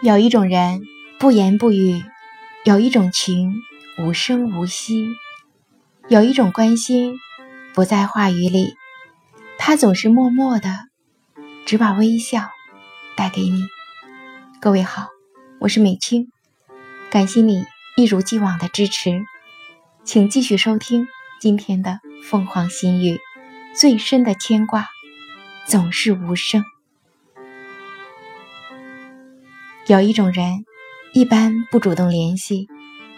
有一种人不言不语，有一种情无声无息，有一种关心不在话语里，他总是默默的，只把微笑带给你。各位好，我是美青，感谢你一如既往的支持，请继续收听今天的凤凰心语，最深的牵挂总是无声。有一种人，一般不主动联系，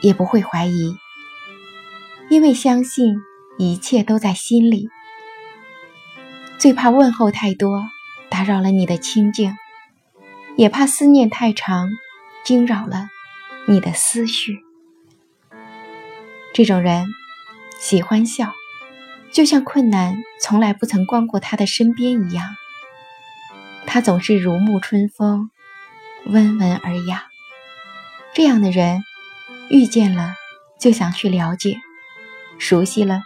也不会怀疑，因为相信一切都在心里。最怕问候太多，打扰了你的清静；也怕思念太长，惊扰了你的思绪。这种人喜欢笑，就像困难从来不曾光过他的身边一样。他总是如沐春风。温文尔雅，这样的人遇见了就想去了解，熟悉了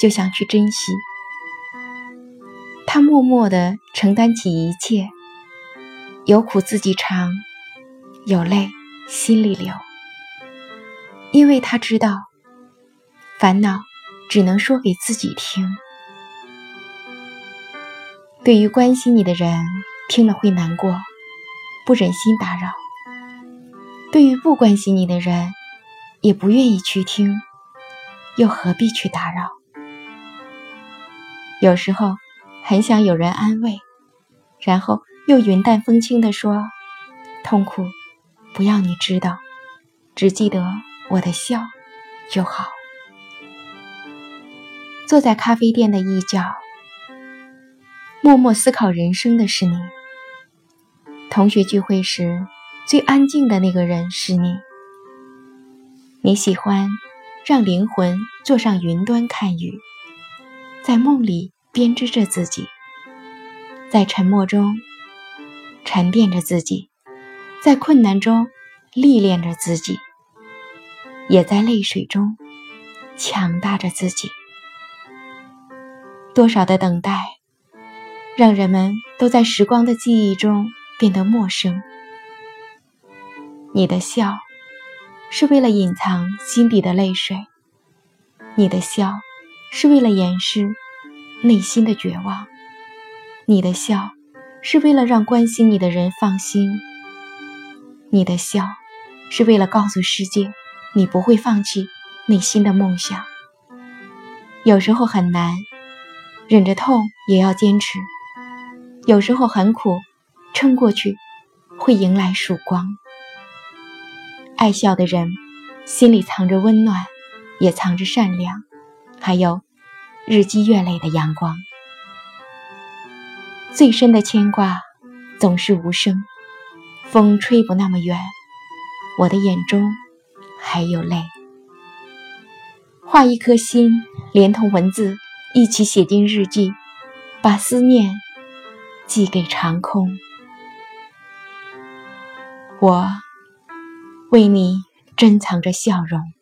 就想去珍惜。他默默地承担起一切，有苦自己尝，有泪心里流。因为他知道，烦恼只能说给自己听。对于关心你的人，听了会难过。不忍心打扰，对于不关心你的人，也不愿意去听，又何必去打扰？有时候很想有人安慰，然后又云淡风轻地说：“痛苦不要你知道，只记得我的笑就好。”坐在咖啡店的一角，默默思考人生的是你。同学聚会时，最安静的那个人是你。你喜欢让灵魂坐上云端看雨，在梦里编织着自己，在沉默中沉淀着自己，在困难中历练着自己，也在泪水中强大着自己。多少的等待，让人们都在时光的记忆中。变得陌生。你的笑，是为了隐藏心底的泪水；你的笑，是为了掩饰内心的绝望；你的笑，是为了让关心你的人放心；你的笑，是为了告诉世界，你不会放弃内心的梦想。有时候很难，忍着痛也要坚持；有时候很苦。撑过去，会迎来曙光。爱笑的人，心里藏着温暖，也藏着善良，还有日积月累的阳光。最深的牵挂，总是无声。风吹不那么远，我的眼中还有泪。画一颗心，连同文字一起写进日记，把思念寄给长空。我为你珍藏着笑容。